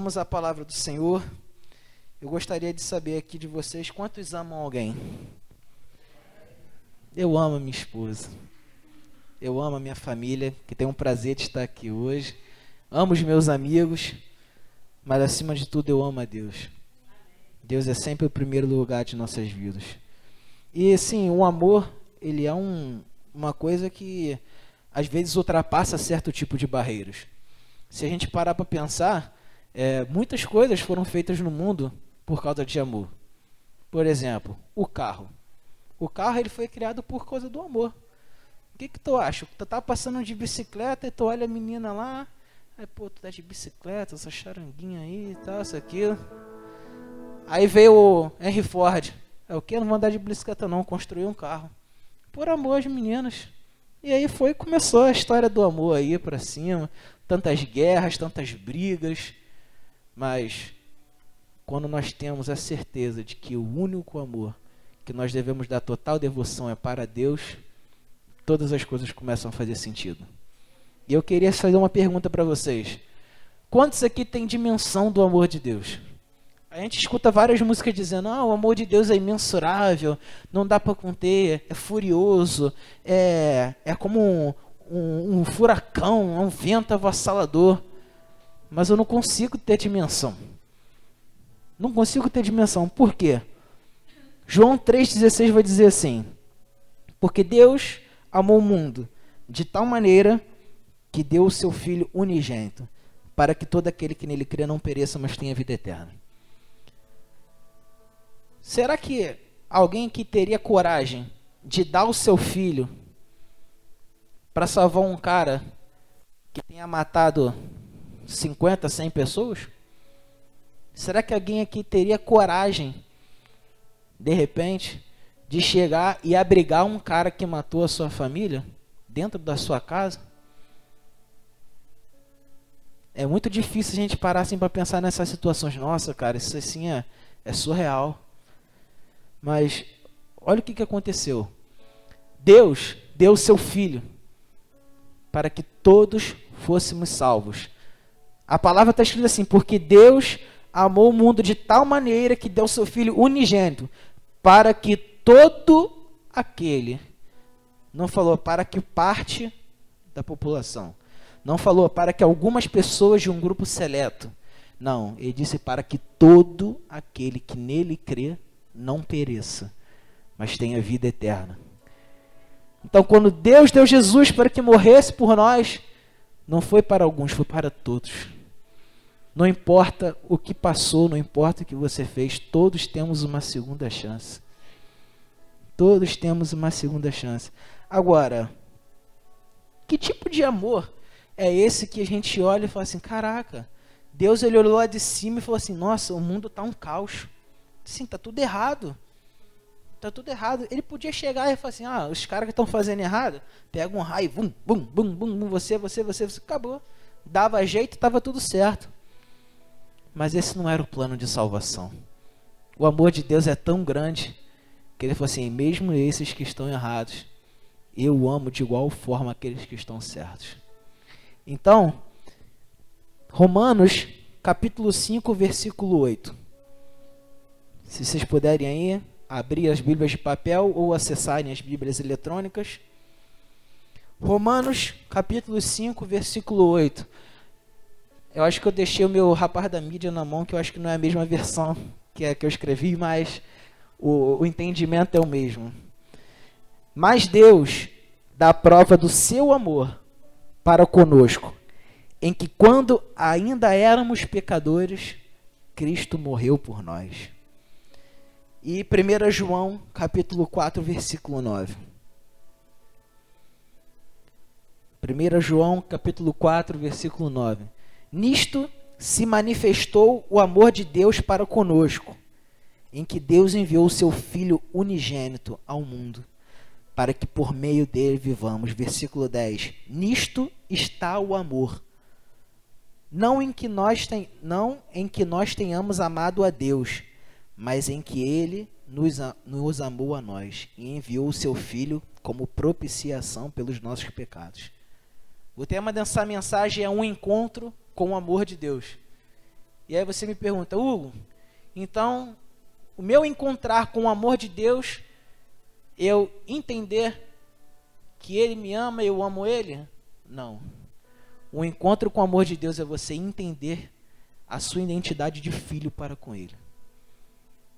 vamos à palavra do Senhor, eu gostaria de saber aqui de vocês quantos amam alguém. Eu amo a minha esposa. Eu amo a minha família, que tem um prazer de estar aqui hoje. Amo os meus amigos, mas acima de tudo eu amo a Deus. Deus é sempre o primeiro lugar de nossas vidas. E assim, o amor, ele é um, uma coisa que às vezes ultrapassa certo tipo de barreiras. Se a gente parar para pensar, é, muitas coisas foram feitas no mundo por causa de amor. Por exemplo, o carro. O carro ele foi criado por causa do amor. O que, que tu acha? Tu tá passando de bicicleta e tu olha a menina lá, aí pô, tu tá de bicicleta, essa charanguinha aí e tal, isso aquilo. Aí veio o Henry Ford. É o que? Não vou andar de bicicleta não, construiu um carro. Por amor às meninas. E aí foi começou a história do amor aí para cima, tantas guerras, tantas brigas, mas quando nós temos a certeza de que o único amor que nós devemos dar total devoção é para Deus, todas as coisas começam a fazer sentido. E eu queria fazer uma pergunta para vocês. Quantos aqui têm dimensão do amor de Deus? A gente escuta várias músicas dizendo: ah, o amor de Deus é imensurável, não dá para conter, é furioso, é, é como um, um, um furacão, é um vento avassalador. Mas eu não consigo ter dimensão. Não consigo ter dimensão. Por quê? João 3,16 vai dizer assim: Porque Deus amou o mundo de tal maneira que deu o seu Filho unigênito, para que todo aquele que nele crê não pereça, mas tenha vida eterna. Será que alguém que teria coragem de dar o seu filho para salvar um cara que tenha matado 50, 100 pessoas? Será que alguém aqui teria coragem, de repente, de chegar e abrigar um cara que matou a sua família dentro da sua casa? É muito difícil a gente parar assim para pensar nessas situações. Nossa, cara, isso assim é, é surreal. Mas olha o que, que aconteceu. Deus deu seu filho para que todos fôssemos salvos. A palavra está escrita assim: porque Deus amou o mundo de tal maneira que deu seu filho unigênito, para que todo aquele, não falou para que parte da população, não falou para que algumas pessoas de um grupo seleto, não, ele disse para que todo aquele que nele crê não pereça, mas tenha vida eterna. Então, quando Deus deu Jesus para que morresse por nós, não foi para alguns, foi para todos. Não importa o que passou, não importa o que você fez, todos temos uma segunda chance. Todos temos uma segunda chance. Agora, que tipo de amor é esse que a gente olha e fala assim: caraca, Deus ele olhou lá de cima e falou assim: nossa, o mundo está um caos. Sim, tá tudo errado. Tá tudo errado. Ele podia chegar e falar assim: ah, os caras que estão fazendo errado, pega um raio, bum, bum, bum, bum, você, você, você, você, acabou. Dava jeito, tava tudo certo. Mas esse não era o plano de salvação. O amor de Deus é tão grande que ele falou assim: mesmo esses que estão errados, eu amo de igual forma aqueles que estão certos. Então, Romanos, capítulo 5, versículo 8. Se vocês puderem aí abrir as Bíblias de papel ou acessarem as Bíblias eletrônicas. Romanos, capítulo 5, versículo 8. Eu acho que eu deixei o meu rapaz da mídia na mão, que eu acho que não é a mesma versão que é que eu escrevi, mas o, o entendimento é o mesmo. Mas Deus dá prova do seu amor para conosco, em que quando ainda éramos pecadores, Cristo morreu por nós. E 1 João, capítulo 4, versículo 9. 1 João, capítulo 4, versículo 9. Nisto se manifestou o amor de Deus para conosco, em que Deus enviou o seu Filho unigênito ao mundo, para que por meio dele vivamos. Versículo 10. Nisto está o amor. Não em que nós, ten... não em que nós tenhamos amado a Deus, mas em que ele nos, nos amou a nós e enviou o seu Filho como propiciação pelos nossos pecados. O tema dessa mensagem é um encontro com o amor de Deus. E aí você me pergunta, Hugo, então o meu encontrar com o amor de Deus, eu entender que Ele me ama e eu amo Ele? Não. O encontro com o amor de Deus é você entender a sua identidade de filho para com Ele.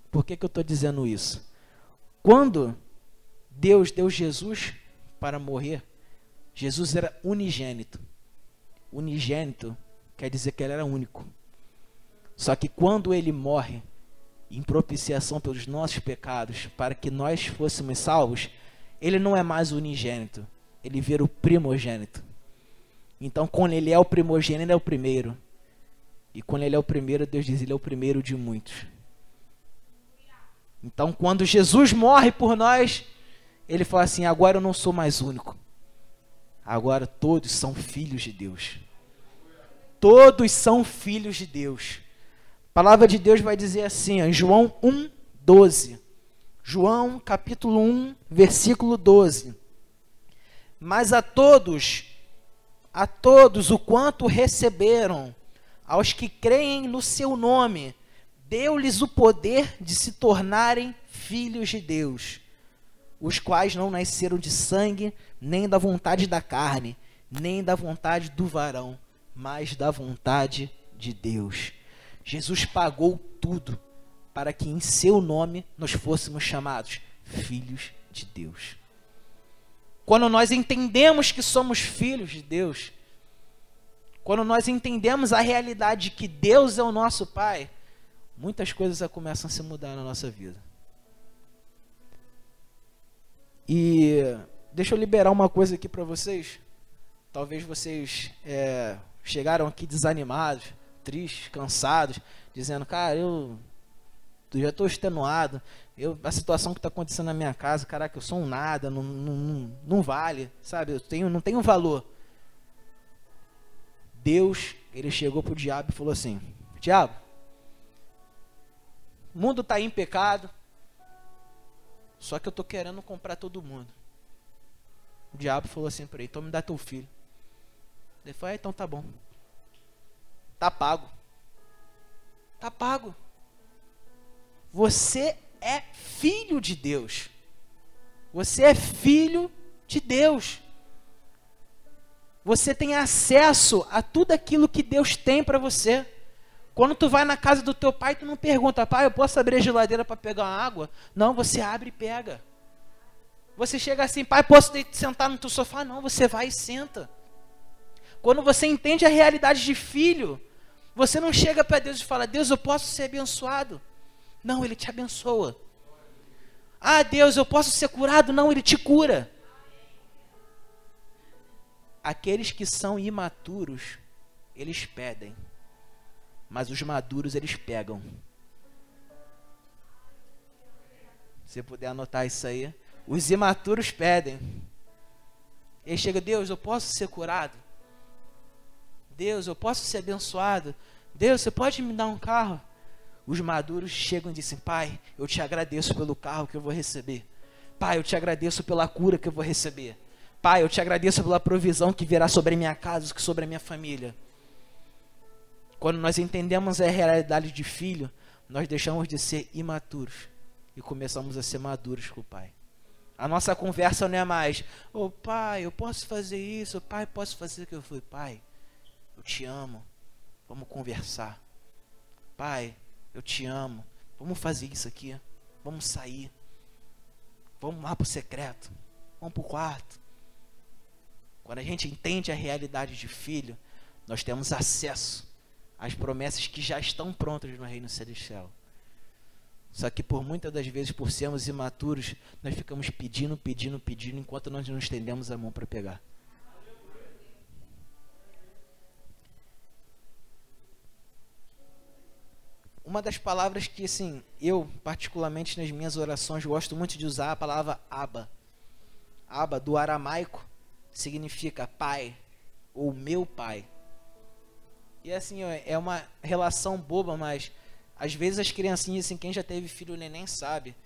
Por que, que eu estou dizendo isso? Quando Deus deu Jesus para morrer, Jesus era unigênito. Unigênito quer dizer que ele era único. Só que quando ele morre, em propiciação pelos nossos pecados, para que nós fôssemos salvos, ele não é mais unigênito, ele vira o primogênito. Então, quando ele é o primogênito, ele é o primeiro. E quando ele é o primeiro, Deus diz, ele é o primeiro de muitos. Então, quando Jesus morre por nós, ele fala assim: agora eu não sou mais único. Agora todos são filhos de Deus. Todos são filhos de Deus. A palavra de Deus vai dizer assim, em João 1, 12. João capítulo 1, versículo 12. Mas a todos, a todos o quanto receberam, aos que creem no seu nome, deu-lhes o poder de se tornarem filhos de Deus, os quais não nasceram de sangue, nem da vontade da carne, nem da vontade do varão, mas da vontade de Deus. Jesus pagou tudo para que em seu nome nós fôssemos chamados filhos de Deus. Quando nós entendemos que somos filhos de Deus, quando nós entendemos a realidade de que Deus é o nosso Pai, muitas coisas começam a se mudar na nossa vida. E deixa eu liberar uma coisa aqui para vocês. Talvez vocês é, chegaram aqui desanimados, tristes, cansados, dizendo, cara, eu, eu já estou extenuado, eu, a situação que está acontecendo na minha casa, caraca, eu sou um nada, não, não, não, vale, sabe? Eu tenho, não tenho valor. Deus, ele chegou para o diabo e falou assim: Diabo, o mundo está em pecado. Só que eu estou querendo comprar todo mundo. O diabo falou assim para ele: então me dá teu filho. Ele falou: ah, então tá bom. Tá pago. Tá pago. Você é filho de Deus. Você é filho de Deus. Você tem acesso a tudo aquilo que Deus tem para você. Quando tu vai na casa do teu pai, tu não pergunta, pai, eu posso abrir a geladeira para pegar uma água? Não, você abre e pega. Você chega assim, pai, posso sentar no teu sofá? Não, você vai e senta. Quando você entende a realidade de filho, você não chega para Deus e fala, Deus, eu posso ser abençoado. Não, Ele te abençoa. Ah, Deus, eu posso ser curado? Não, Ele te cura. Aqueles que são imaturos, eles pedem mas os maduros eles pegam. Se puder anotar isso aí, os imaturos pedem. Ele chega, Deus, eu posso ser curado? Deus, eu posso ser abençoado? Deus, você pode me dar um carro? Os maduros chegam e dizem: Pai, eu te agradeço pelo carro que eu vou receber. Pai, eu te agradeço pela cura que eu vou receber. Pai, eu te agradeço pela provisão que virá sobre a minha casa, sobre a minha família. Quando nós entendemos a realidade de filho, nós deixamos de ser imaturos e começamos a ser maduros com o Pai. A nossa conversa não é mais, ô oh, pai, eu posso fazer isso, pai, posso fazer o que eu fui, pai, eu te amo, vamos conversar. Pai, eu te amo, vamos fazer isso aqui, vamos sair, vamos lá para o secreto, vamos para o quarto. Quando a gente entende a realidade de filho, nós temos acesso as promessas que já estão prontas no reino celestial. Só que por muitas das vezes, por sermos imaturos, nós ficamos pedindo, pedindo, pedindo, enquanto nós não estendemos a mão para pegar. uma das palavras que, assim, eu, particularmente nas minhas orações, gosto muito de usar é a palavra Abba. Abba, do aramaico, significa pai ou meu pai. E, assim, é uma relação boba, mas às vezes as criancinhas, assim, quem já teve filho neném sabe,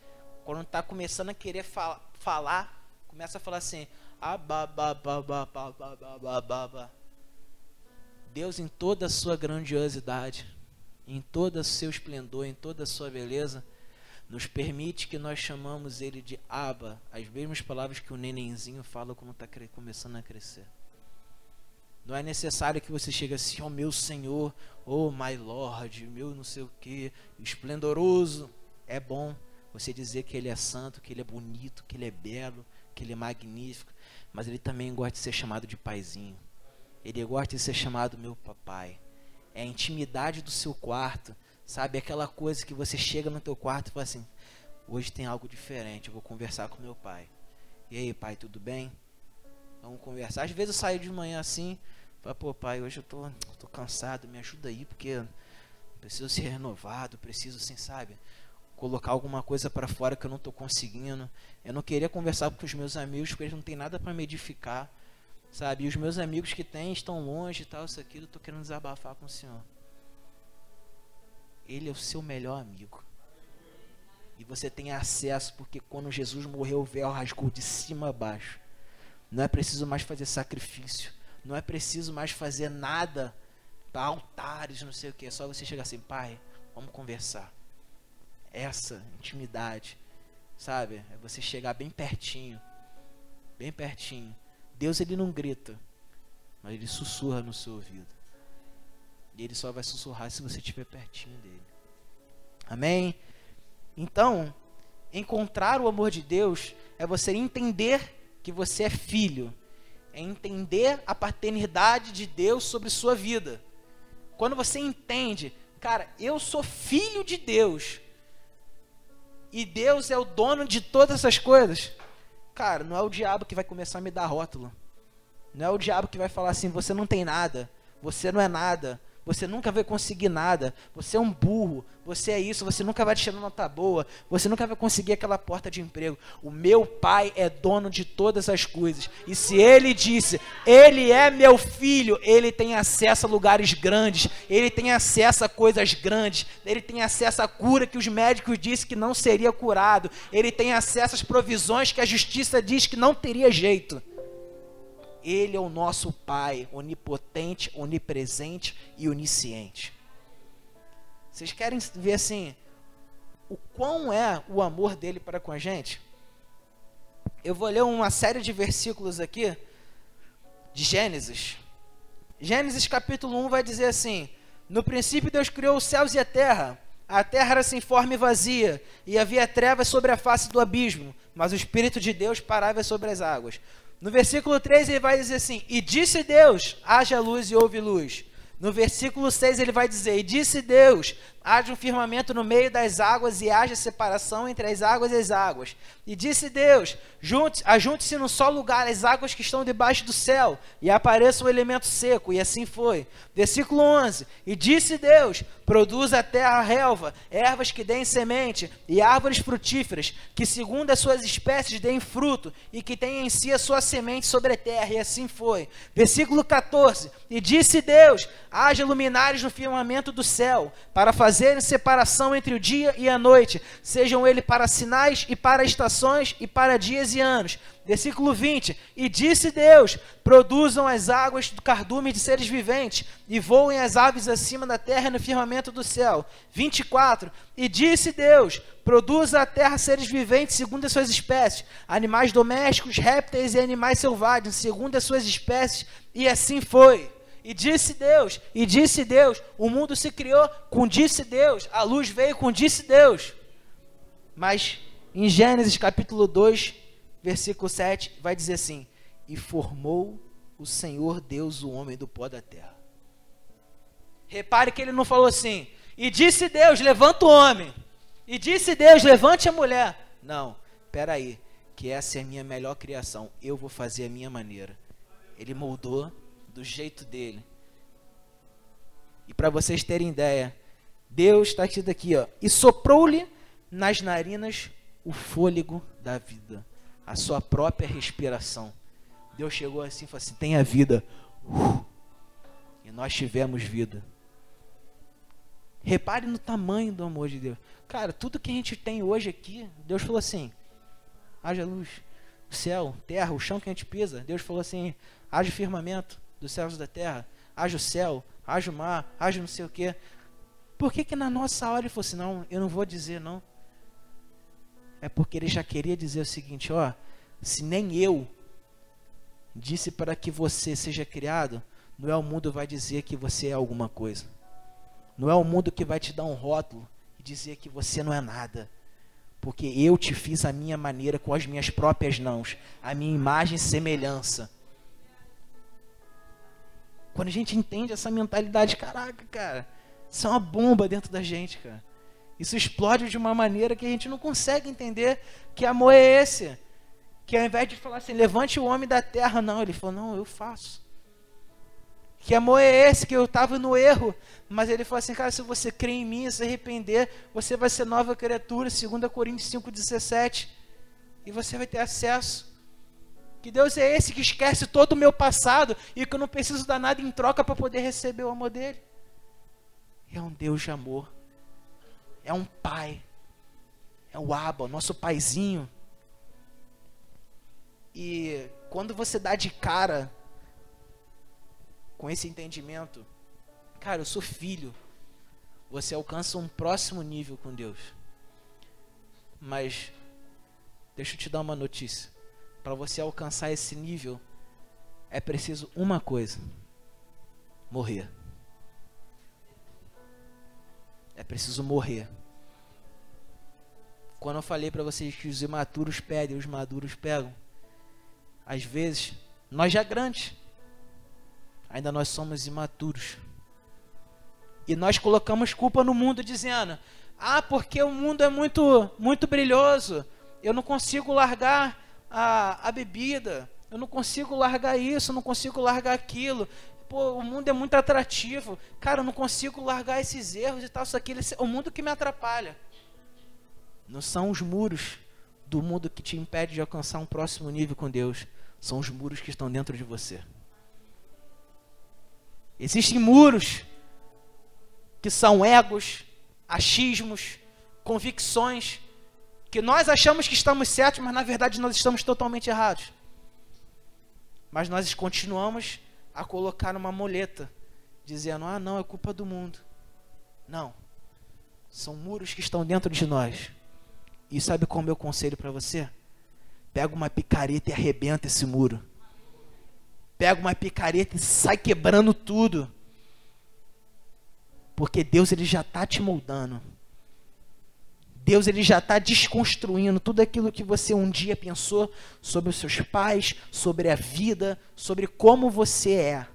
quando tá começando a querer fal falar, começa a falar assim, ah, Abba, Baba Baba Baba Baba Deus em toda a sua grandiosidade em todo o seu esplendor, em toda a sua beleza, nos permite que nós chamamos ele de Abba, as mesmas palavras que o nenenzinho fala quando está começando a crescer. Não é necessário que você chegue assim, ó oh, meu Senhor, oh my Lord, meu não sei o que, esplendoroso. É bom você dizer que ele é santo, que ele é bonito, que ele é belo, que ele é magnífico, mas ele também gosta de ser chamado de paizinho. Ele gosta de ser chamado meu papai. É a intimidade do seu quarto, sabe? Aquela coisa que você chega no teu quarto e fala assim: hoje tem algo diferente, eu vou conversar com meu pai. E aí, pai, tudo bem? Vamos conversar. Às vezes eu saio de manhã assim, falo, pô, pai, hoje eu tô, tô cansado, me ajuda aí, porque preciso ser renovado, preciso, assim, sabe? Colocar alguma coisa para fora que eu não tô conseguindo. Eu não queria conversar com os meus amigos, porque eles não têm nada para me edificar, sabe? E os meus amigos que têm estão longe e tal, isso aqui, eu tô querendo desabafar com o Senhor. Ele é o seu melhor amigo. E você tem acesso, porque quando Jesus morreu, o véu rasgou de cima a baixo. Não é preciso mais fazer sacrifício. Não é preciso mais fazer nada para altares, não sei o que. É só você chegar assim, pai, vamos conversar. Essa intimidade, sabe? É você chegar bem pertinho. Bem pertinho. Deus ele não grita, mas ele sussurra no seu ouvido. E ele só vai sussurrar se você estiver pertinho dele. Amém? Então, encontrar o amor de Deus é você entender que você é filho, é entender a paternidade de Deus sobre sua vida. Quando você entende, cara, eu sou filho de Deus e Deus é o dono de todas essas coisas, cara, não é o diabo que vai começar a me dar rótulo. Não é o diabo que vai falar assim: você não tem nada, você não é nada, você nunca vai conseguir nada. Você é um burro. Você é isso. Você nunca vai tirar nota boa. Você nunca vai conseguir aquela porta de emprego. O meu pai é dono de todas as coisas. E se ele disse, ele é meu filho, ele tem acesso a lugares grandes. Ele tem acesso a coisas grandes. Ele tem acesso à cura que os médicos disseram que não seria curado. Ele tem acesso às provisões que a justiça diz que não teria jeito. Ele é o nosso Pai, onipotente, onipresente e onisciente. Vocês querem ver assim o quão é o amor dele para com a gente? Eu vou ler uma série de versículos aqui de Gênesis. Gênesis capítulo 1 vai dizer assim: No princípio Deus criou os céus e a terra. A terra era sem forma e vazia, e havia trevas sobre a face do abismo, mas o Espírito de Deus parava sobre as águas. No versículo 3 ele vai dizer assim: E disse Deus: haja luz e houve luz. No versículo 6 ele vai dizer: E disse Deus: haja um firmamento no meio das águas e haja separação entre as águas e as águas. E disse Deus: Ajunte-se num só lugar as águas que estão debaixo do céu, e apareça o elemento seco. E assim foi. Versículo 11: E disse Deus: Produza a terra relva, ervas que deem semente, e árvores frutíferas, que segundo as suas espécies deem fruto, e que tenham em si a sua semente sobre a terra. E assim foi. Versículo 14: E disse Deus: Haja luminares no firmamento do céu, para fazerem separação entre o dia e a noite, sejam ele para sinais e para estações e para dias e anos. Versículo 20: E disse Deus: Produzam as águas do cardume de seres viventes, e voem as aves acima da terra no firmamento do céu. 24: E disse Deus: Produza a terra seres viventes segundo as suas espécies, animais domésticos, répteis e animais selvagens, segundo as suas espécies. E assim foi. E disse Deus, e disse Deus, o mundo se criou com disse Deus, a luz veio com disse Deus. Mas em Gênesis capítulo 2, versículo 7, vai dizer assim: E formou o Senhor Deus o homem do pó da terra. Repare que ele não falou assim: E disse Deus, levanta o homem. E disse Deus, levante a mulher. Não, peraí, que essa é a minha melhor criação. Eu vou fazer a minha maneira. Ele moldou do jeito dele. E para vocês terem ideia, Deus está escrito aqui, ó, e soprou-lhe nas narinas o fôlego da vida, a sua própria respiração. Deus chegou assim e falou assim: tenha vida. Uh, e nós tivemos vida. Repare no tamanho do amor de Deus. Cara, tudo que a gente tem hoje aqui, Deus falou assim: haja luz, o céu, terra, o chão que a gente pisa. Deus falou assim: haja firmamento dos céus da terra, haja o céu, haja o mar, haja não sei o quê. Por que, que na nossa hora ele falou assim: não, eu não vou dizer não? É porque ele já queria dizer o seguinte: ó, se nem eu disse para que você seja criado, não é o mundo vai dizer que você é alguma coisa. Não é o mundo que vai te dar um rótulo e dizer que você não é nada. Porque eu te fiz a minha maneira com as minhas próprias mãos, a minha imagem e semelhança. Quando a gente entende essa mentalidade, caraca, cara, isso é uma bomba dentro da gente, cara. Isso explode de uma maneira que a gente não consegue entender que amor é esse. Que ao invés de falar assim, levante o homem da terra, não, ele falou, não, eu faço. Que amor é esse? Que eu estava no erro. Mas ele falou assim, cara, se você crê em mim se arrepender, você vai ser nova criatura, 2 Coríntios 5,17. E você vai ter acesso. Que Deus é esse que esquece todo o meu passado e que eu não preciso dar nada em troca para poder receber o amor dele. É um Deus de amor. É um pai. É o Abba, nosso paizinho. E quando você dá de cara com esse entendimento, cara, eu sou filho, você alcança um próximo nível com Deus. Mas deixa eu te dar uma notícia. Para você alcançar esse nível, é preciso uma coisa: morrer. É preciso morrer. Quando eu falei para vocês que os imaturos pedem, os maduros pegam, às vezes, nós já grandes, ainda nós somos imaturos. E nós colocamos culpa no mundo dizendo: "Ah, porque o mundo é muito muito brilhoso. Eu não consigo largar a, a bebida. Eu não consigo largar isso, eu não consigo largar aquilo. Pô, o mundo é muito atrativo. Cara, eu não consigo largar esses erros e tal, isso aqui, é o mundo que me atrapalha. Não são os muros do mundo que te impede de alcançar um próximo nível com Deus são os muros que estão dentro de você. Existem muros que são egos, achismos, convicções, que nós achamos que estamos certos, mas na verdade nós estamos totalmente errados. Mas nós continuamos a colocar uma muleta, dizendo: ah, não, é culpa do mundo. Não. São muros que estão dentro de nós. E sabe qual é o meu conselho para você? Pega uma picareta e arrebenta esse muro. Pega uma picareta e sai quebrando tudo. Porque Deus ele já está te moldando. Deus ele já está desconstruindo tudo aquilo que você um dia pensou sobre os seus pais, sobre a vida, sobre como você é.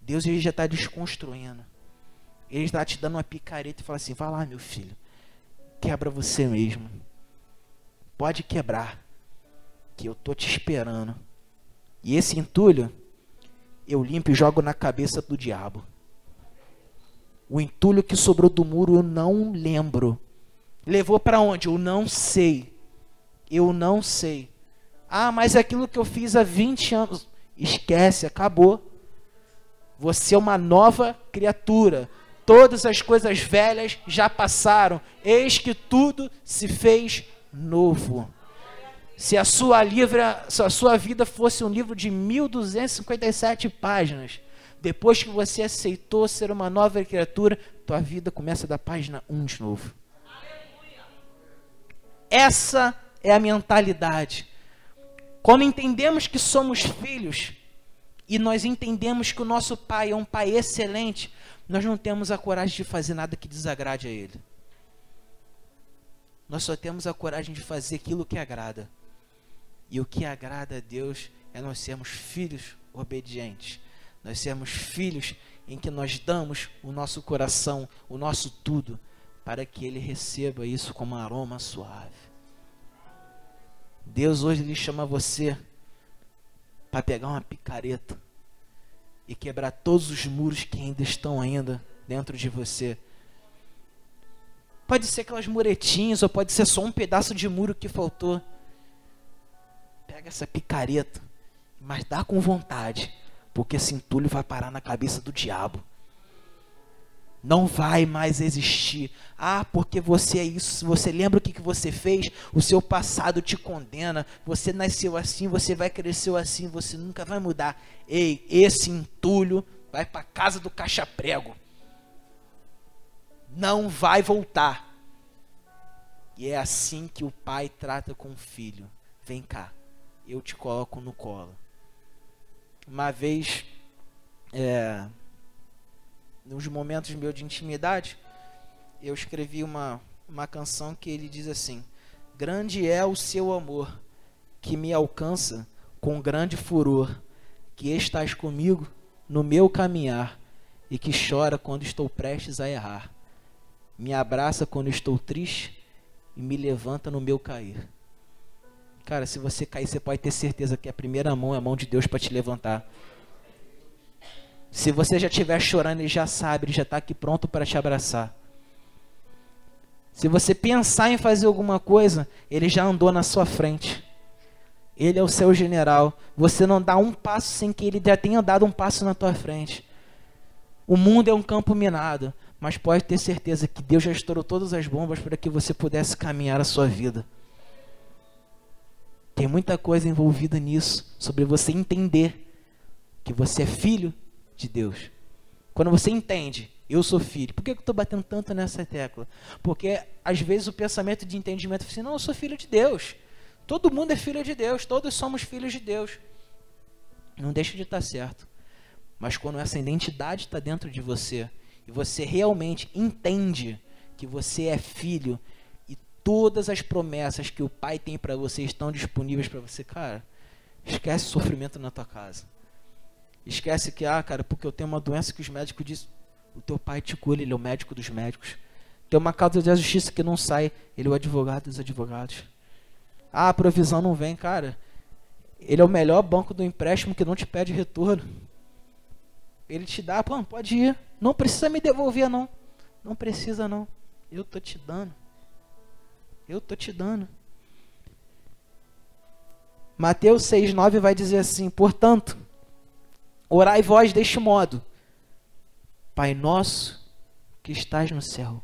Deus ele já está desconstruindo. Ele está te dando uma picareta e fala assim: vai lá, meu filho, quebra você mesmo. Pode quebrar, que eu tô te esperando. E esse entulho eu limpo e jogo na cabeça do diabo. O entulho que sobrou do muro eu não lembro. Levou para onde? Eu não sei. Eu não sei. Ah, mas aquilo que eu fiz há 20 anos. Esquece, acabou. Você é uma nova criatura. Todas as coisas velhas já passaram. Eis que tudo se fez novo. Se a sua, livra, se a sua vida fosse um livro de 1257 páginas, depois que você aceitou ser uma nova criatura, tua vida começa da página 1 de novo. Essa é a mentalidade. Quando entendemos que somos filhos e nós entendemos que o nosso pai é um pai excelente, nós não temos a coragem de fazer nada que desagrade a ele. Nós só temos a coragem de fazer aquilo que agrada. E o que agrada a Deus é nós sermos filhos obedientes. Nós sermos filhos em que nós damos o nosso coração, o nosso tudo, para que Ele receba isso como aroma suave. Deus hoje lhe chama você para pegar uma picareta e quebrar todos os muros que ainda estão ainda dentro de você Pode ser aquelas muretinhas, ou pode ser só um pedaço de muro que faltou. Pega essa picareta, mas dá com vontade, porque esse entulho vai parar na cabeça do diabo. Não vai mais existir. Ah, porque você é isso. Você lembra o que, que você fez, o seu passado te condena. Você nasceu assim, você vai crescer assim, você nunca vai mudar. Ei, esse entulho vai para casa do caixa-prego. não vai voltar. E é assim que o pai trata com o filho. Vem cá, eu te coloco no colo. Uma vez, é, nos momentos meus de intimidade, eu escrevi uma, uma canção que ele diz assim: Grande é o seu amor, que me alcança com grande furor, que estás comigo no meu caminhar e que chora quando estou prestes a errar. Me abraça quando estou triste e me levanta no meu cair. Cara, se você cair, você pode ter certeza que a primeira mão é a mão de Deus para te levantar. Se você já estiver chorando, Ele já sabe, Ele já está aqui pronto para te abraçar. Se você pensar em fazer alguma coisa, Ele já andou na sua frente. Ele é o seu general. Você não dá um passo sem que Ele já tenha dado um passo na tua frente. O mundo é um campo minado, mas pode ter certeza que Deus já estourou todas as bombas para que você pudesse caminhar a sua vida. Tem muita coisa envolvida nisso, sobre você entender que você é filho de Deus. Quando você entende, eu sou filho. Por que eu estou batendo tanto nessa tecla? Porque às vezes o pensamento de entendimento é assim, não, eu sou filho de Deus. Todo mundo é filho de Deus, todos somos filhos de Deus. Não deixa de estar certo. Mas quando essa identidade está dentro de você e você realmente entende que você é filho todas as promessas que o Pai tem para você estão disponíveis para você, cara, esquece o sofrimento na tua casa. Esquece que, ah, cara, porque eu tenho uma doença que os médicos dizem, o teu pai te cura, ele é o médico dos médicos. Tem uma causa de justiça que não sai, ele é o advogado dos advogados. Ah, a provisão não vem, cara. Ele é o melhor banco do empréstimo que não te pede retorno. Ele te dá, pô, pode ir. Não precisa me devolver, não. Não precisa, não. Eu tô te dando. Eu tô te dando. Mateus 6,9 vai dizer assim: Portanto, Orai vós deste modo: Pai nosso que estás no céu,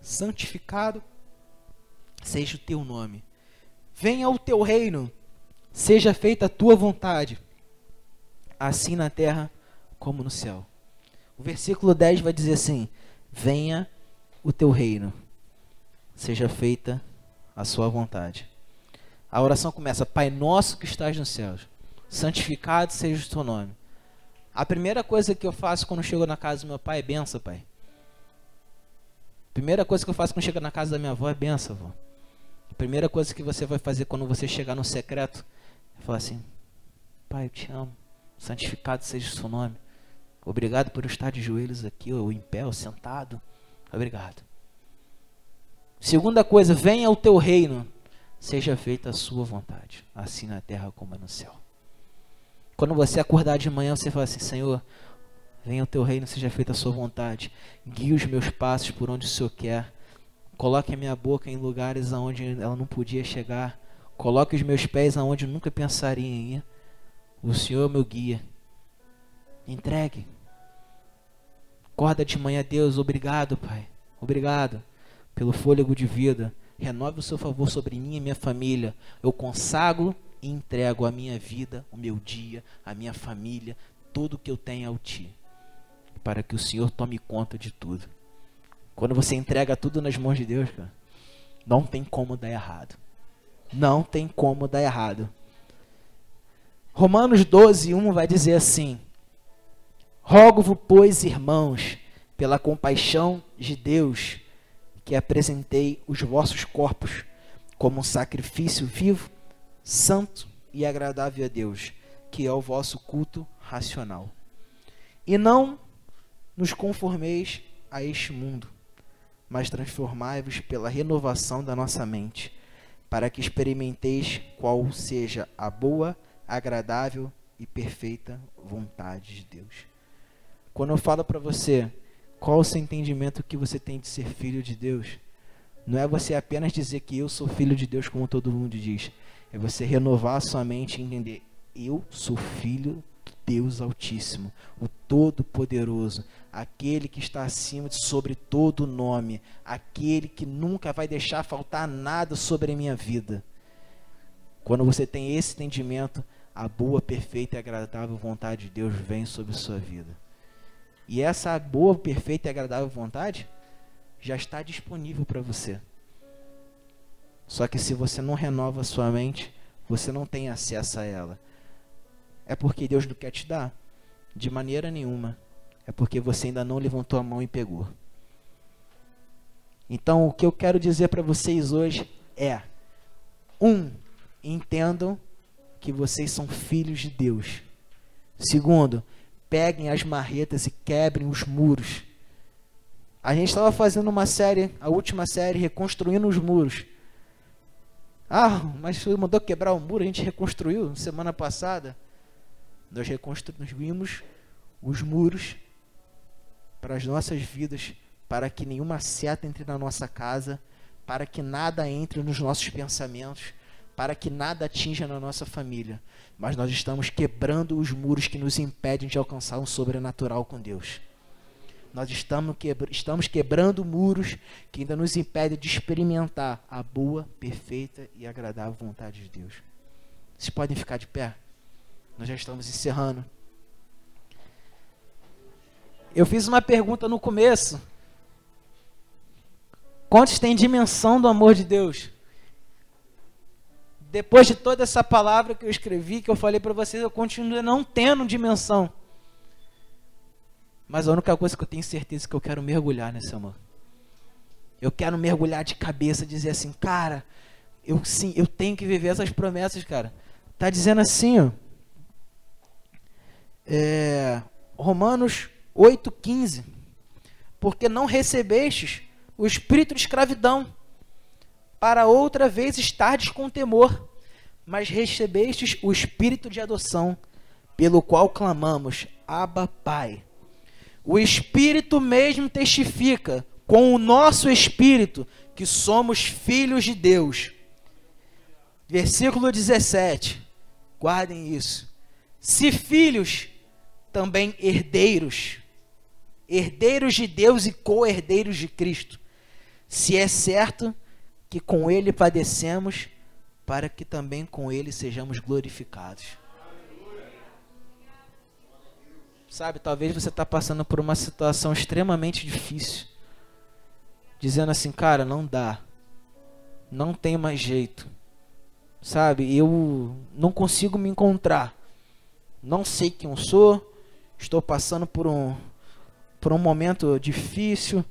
santificado seja o teu nome. Venha o teu reino, seja feita a tua vontade, assim na terra como no céu. O versículo 10 vai dizer assim: Venha o teu reino, seja feita a sua vontade. A oração começa: Pai nosso que estás nos céus, santificado seja o teu nome. A primeira coisa que eu faço quando chego na casa do meu pai é benção, pai. A primeira coisa que eu faço quando chego na casa da minha avó é benção, avó. A primeira coisa que você vai fazer quando você chegar no secreto é falar assim: Pai, eu te amo. Santificado seja o seu nome. Obrigado por estar de joelhos aqui, ou em pé, ou sentado. Obrigado. Segunda coisa, venha o teu reino, seja feita a sua vontade, assim na terra como no céu. Quando você acordar de manhã, você fala assim: Senhor, venha o teu reino, seja feita a sua vontade. Guie os meus passos por onde o Senhor quer. Coloque a minha boca em lugares aonde ela não podia chegar. Coloque os meus pés aonde eu nunca pensaria em ir. O Senhor é meu guia. Entregue. Acorda de manhã, Deus. Obrigado, Pai. Obrigado pelo fôlego de vida. Renove o seu favor sobre mim e minha família. Eu consagro e entrego a minha vida, o meu dia, a minha família, tudo que eu tenho ao Ti, para que o Senhor tome conta de tudo. Quando você entrega tudo nas mãos de Deus, cara, não tem como dar errado. Não tem como dar errado. Romanos 12, 1 vai dizer assim: Rogo-vos, pois, irmãos, pela compaixão de Deus, que apresentei os vossos corpos como um sacrifício vivo, santo e agradável a Deus, que é o vosso culto racional. E não nos conformeis a este mundo, mas transformai-vos pela renovação da nossa mente, para que experimenteis qual seja a boa, agradável e perfeita vontade de Deus. Quando eu falo para você qual o seu entendimento que você tem de ser filho de Deus, não é você apenas dizer que eu sou filho de Deus como todo mundo diz, é você renovar a sua mente e entender: eu sou filho do Deus Altíssimo, o Todo-Poderoso, aquele que está acima de sobre todo nome, aquele que nunca vai deixar faltar nada sobre a minha vida. Quando você tem esse entendimento, a boa, perfeita e agradável vontade de Deus vem sobre sua vida. E essa boa, perfeita e agradável vontade já está disponível para você. Só que se você não renova sua mente, você não tem acesso a ela. É porque Deus não quer te dar? De maneira nenhuma. É porque você ainda não levantou a mão e pegou. Então, o que eu quero dizer para vocês hoje é: um, entendam que vocês são filhos de Deus. Segundo, peguem as marretas e quebrem os muros. A gente estava fazendo uma série, a última série, reconstruindo os muros. Ah, mas você mandou quebrar o muro, a gente reconstruiu semana passada. Nós reconstruímos os muros para as nossas vidas, para que nenhuma seta entre na nossa casa, para que nada entre nos nossos pensamentos, para que nada atinja na nossa família. Mas nós estamos quebrando os muros que nos impedem de alcançar um sobrenatural com Deus. Nós estamos, estamos quebrando muros que ainda nos impedem de experimentar a boa, perfeita e agradável vontade de Deus. Vocês podem ficar de pé? Nós já estamos encerrando. Eu fiz uma pergunta no começo. Quantos têm dimensão do amor de Deus? Depois de toda essa palavra que eu escrevi, que eu falei para vocês, eu continuo não tendo dimensão. Mas a única coisa que eu tenho certeza é que eu quero mergulhar nesse amor. Eu quero mergulhar de cabeça, dizer assim, cara, eu sim, eu tenho que viver essas promessas, cara. Tá dizendo assim, ó. É, Romanos 8,15. Porque não recebestes o espírito de escravidão, para outra vez estardes com temor, mas recebestes o espírito de adoção, pelo qual clamamos, Abba, Pai. O Espírito mesmo testifica com o nosso espírito que somos filhos de Deus. Versículo 17. Guardem isso. Se filhos, também herdeiros, herdeiros de Deus e co-herdeiros de Cristo. Se é certo que com ele padecemos, para que também com ele sejamos glorificados. Sabe, talvez você está passando por uma situação extremamente difícil. Dizendo assim, cara, não dá. Não tem mais jeito. Sabe, eu não consigo me encontrar. Não sei quem eu sou. Estou passando por um por um momento difícil.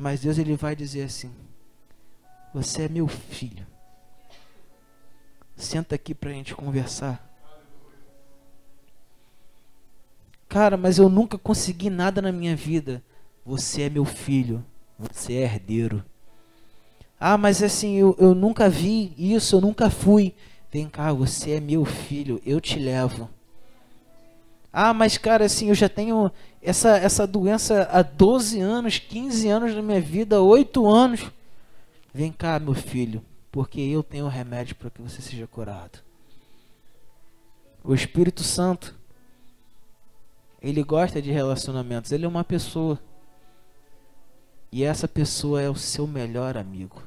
Mas Deus ele vai dizer assim: Você é meu filho. Senta aqui para a gente conversar. Cara, mas eu nunca consegui nada na minha vida. Você é meu filho. Você é herdeiro. Ah, mas assim, eu, eu nunca vi isso, eu nunca fui. Vem cá, você é meu filho, eu te levo. Ah, mas cara, assim, eu já tenho essa, essa doença há 12 anos, 15 anos da minha vida, 8 anos. Vem cá, meu filho, porque eu tenho remédio para que você seja curado. O Espírito Santo ele gosta de relacionamentos. Ele é uma pessoa. E essa pessoa é o seu melhor amigo.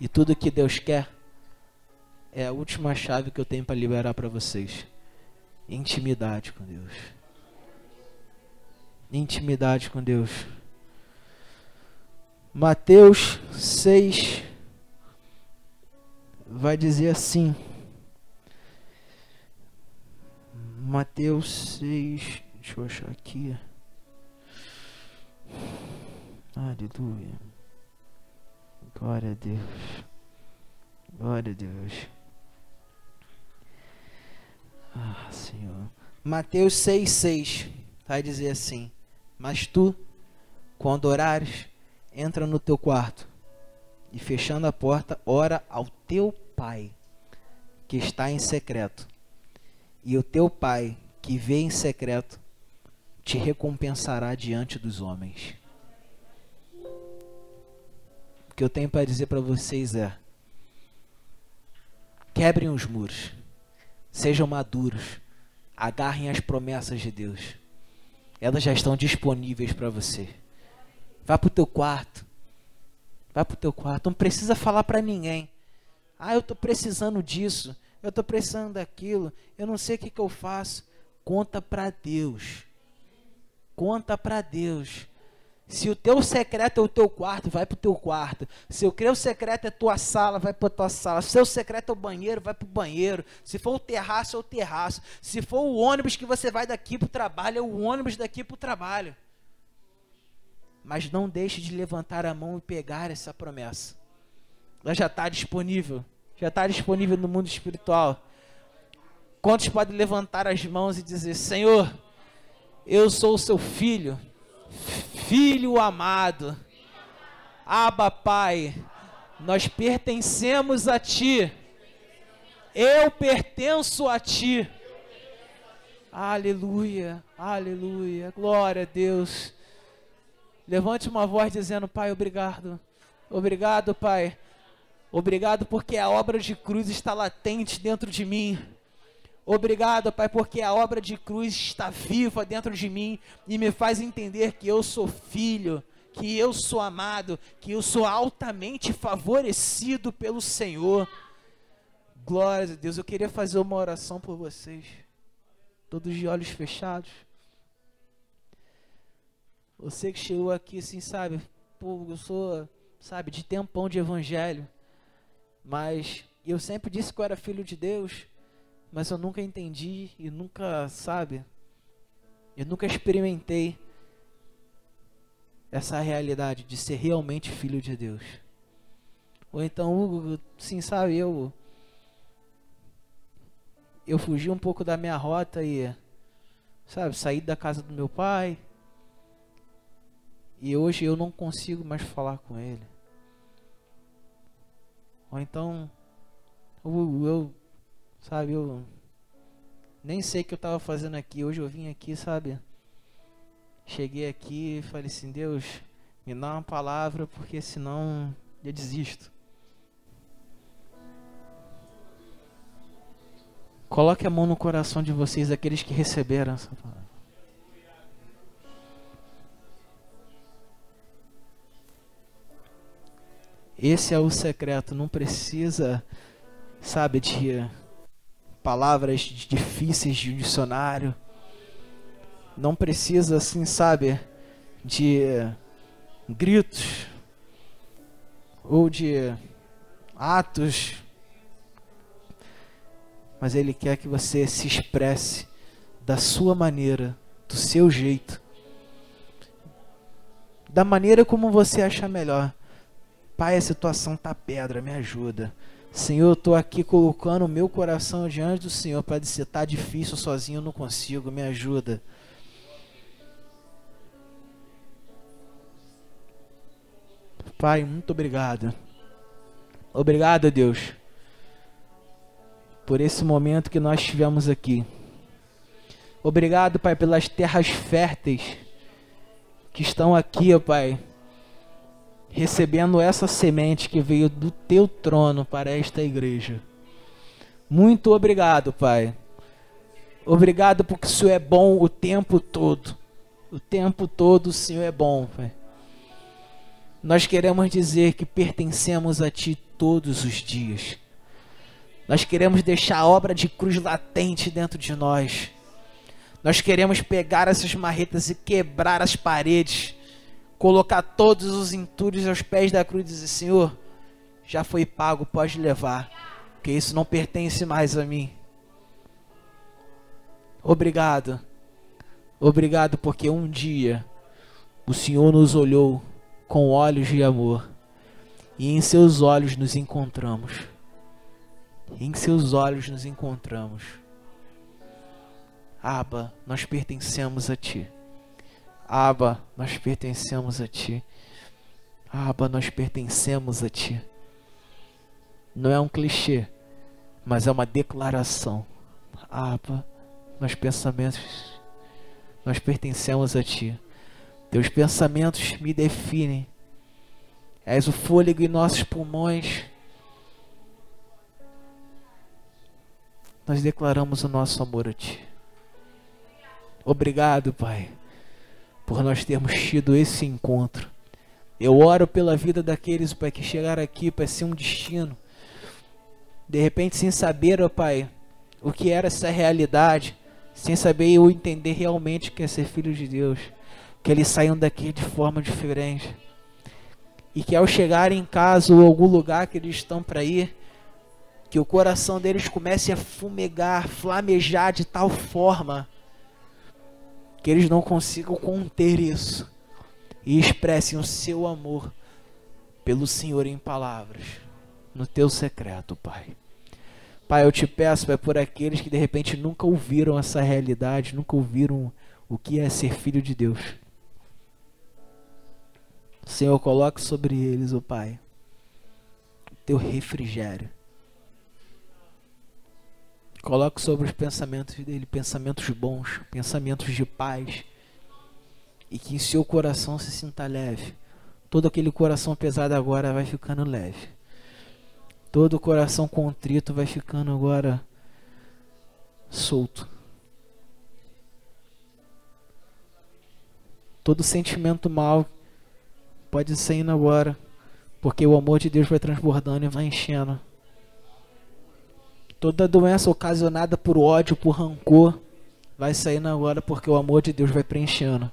E tudo que Deus quer é a última chave que eu tenho para liberar para vocês. Intimidade com Deus. Intimidade com Deus. Mateus 6 vai dizer assim: Mateus 6. Deixa eu achar aqui. Aleluia. Glória a Deus. Glória a Deus. Ah, Senhor. Mateus 6, 6. Vai dizer assim: Mas tu, quando orares, entra no teu quarto e fechando a porta, ora ao teu pai que está em secreto e o teu pai, que vê em secreto, te recompensará diante dos homens. O que eu tenho para dizer para vocês é: quebrem os muros, sejam maduros, agarrem as promessas de Deus. Elas já estão disponíveis para você. Vá para o teu quarto. Vá para o teu quarto. Não precisa falar para ninguém. Ah, eu estou precisando disso eu estou precisando daquilo, eu não sei o que, que eu faço. Conta para Deus. Conta para Deus. Se o teu secreto é o teu quarto, vai para o teu quarto. Se o teu secreto é tua sala, vai para tua sala. Se o seu secreto é o banheiro, vai para o banheiro. Se for o terraço, é o terraço. Se for o ônibus que você vai daqui para o trabalho, é o ônibus daqui para o trabalho. Mas não deixe de levantar a mão e pegar essa promessa. Ela já está disponível. Já está disponível no mundo espiritual. Quantos podem levantar as mãos e dizer: Senhor, eu sou o seu filho Filho amado, Abba Pai, nós pertencemos a Ti. Eu pertenço a Ti. Aleluia, aleluia, glória a Deus. Levante uma voz dizendo: Pai, obrigado. Obrigado, Pai. Obrigado porque a obra de cruz está latente dentro de mim. Obrigado, Pai, porque a obra de cruz está viva dentro de mim e me faz entender que eu sou filho, que eu sou amado, que eu sou altamente favorecido pelo Senhor. Glória a Deus. Eu queria fazer uma oração por vocês, todos de olhos fechados. Você que chegou aqui assim, sabe? Pô, eu sou, sabe, de tempão de evangelho. Mas eu sempre disse que eu era filho de Deus mas eu nunca entendi e nunca, sabe? Eu nunca experimentei essa realidade de ser realmente filho de Deus. Ou então, Hugo, sim, sabe, eu eu fugi um pouco da minha rota e sabe, saí da casa do meu pai. E hoje eu não consigo mais falar com ele. Ou então, eu, eu Sabe, eu nem sei o que eu estava fazendo aqui. Hoje eu vim aqui, sabe? Cheguei aqui e falei assim: Deus, me dá uma palavra, porque senão eu desisto. Coloque a mão no coração de vocês, aqueles que receberam essa palavra. Esse é o secreto, não precisa, sabe, de palavras difíceis de dicionário. Não precisa, assim, sabe, de gritos ou de atos. Mas Ele quer que você se expresse da sua maneira, do seu jeito, da maneira como você achar melhor. Pai, a situação tá pedra, me ajuda. Senhor, eu estou aqui colocando o meu coração diante do Senhor para dizer: está difícil sozinho, eu não consigo, me ajuda. Pai, muito obrigado. Obrigado, Deus, por esse momento que nós tivemos aqui. Obrigado, Pai, pelas terras férteis que estão aqui, ó Pai recebendo essa semente que veio do teu trono para esta igreja. Muito obrigado, Pai. Obrigado porque o Senhor é bom o tempo todo. O tempo todo o Senhor é bom, Pai. Nós queremos dizer que pertencemos a Ti todos os dias. Nós queremos deixar a obra de cruz latente dentro de nós. Nós queremos pegar essas marretas e quebrar as paredes colocar todos os entulhos aos pés da cruz e dizer: Senhor, já foi pago, pode levar, porque isso não pertence mais a mim. Obrigado, obrigado, porque um dia o Senhor nos olhou com olhos de amor e em seus olhos nos encontramos. Em seus olhos nos encontramos. Aba, nós pertencemos a Ti. Aba, nós pertencemos a Ti. Aba, nós pertencemos a Ti. Não é um clichê, mas é uma declaração. Aba, nós pensamentos, nós pertencemos a Ti. Teus pensamentos me definem. És o fôlego em nossos pulmões. Nós declaramos o nosso amor a Ti. Obrigado, Pai por nós termos tido esse encontro. Eu oro pela vida daqueles, Pai, que chegaram aqui para ser um destino. De repente, sem saber, ó Pai, o que era essa realidade, sem saber ou entender realmente o que é ser filho de Deus. que eles saiam daqui de forma diferente. E que ao chegarem em casa ou algum lugar que eles estão para ir, que o coração deles comece a fumegar, flamejar de tal forma que eles não consigam conter isso e expressem o seu amor pelo Senhor em palavras, no teu secreto, Pai. Pai, eu te peço, Pai, por aqueles que de repente nunca ouviram essa realidade, nunca ouviram o que é ser filho de Deus. Senhor, coloque sobre eles, o oh Pai, teu refrigério. Coloque sobre os pensamentos dele pensamentos bons, pensamentos de paz. E que em seu coração se sinta leve. Todo aquele coração pesado agora vai ficando leve. Todo o coração contrito vai ficando agora solto. Todo sentimento mal pode sair agora, porque o amor de Deus vai transbordando e vai enchendo. Toda doença ocasionada por ódio, por rancor, vai saindo agora porque o amor de Deus vai preenchendo.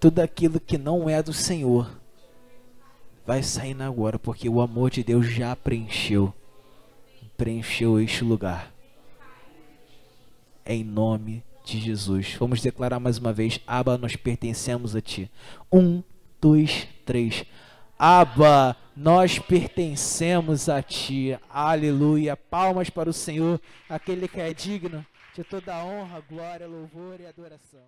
Tudo aquilo que não é do Senhor vai saindo agora porque o amor de Deus já preencheu. Preencheu este lugar. Em nome de Jesus. Vamos declarar mais uma vez: Abba, nós pertencemos a Ti. Um, dois, três. Abba, nós pertencemos a Ti. Aleluia. Palmas para o Senhor, aquele que é digno de toda honra, glória, louvor e adoração.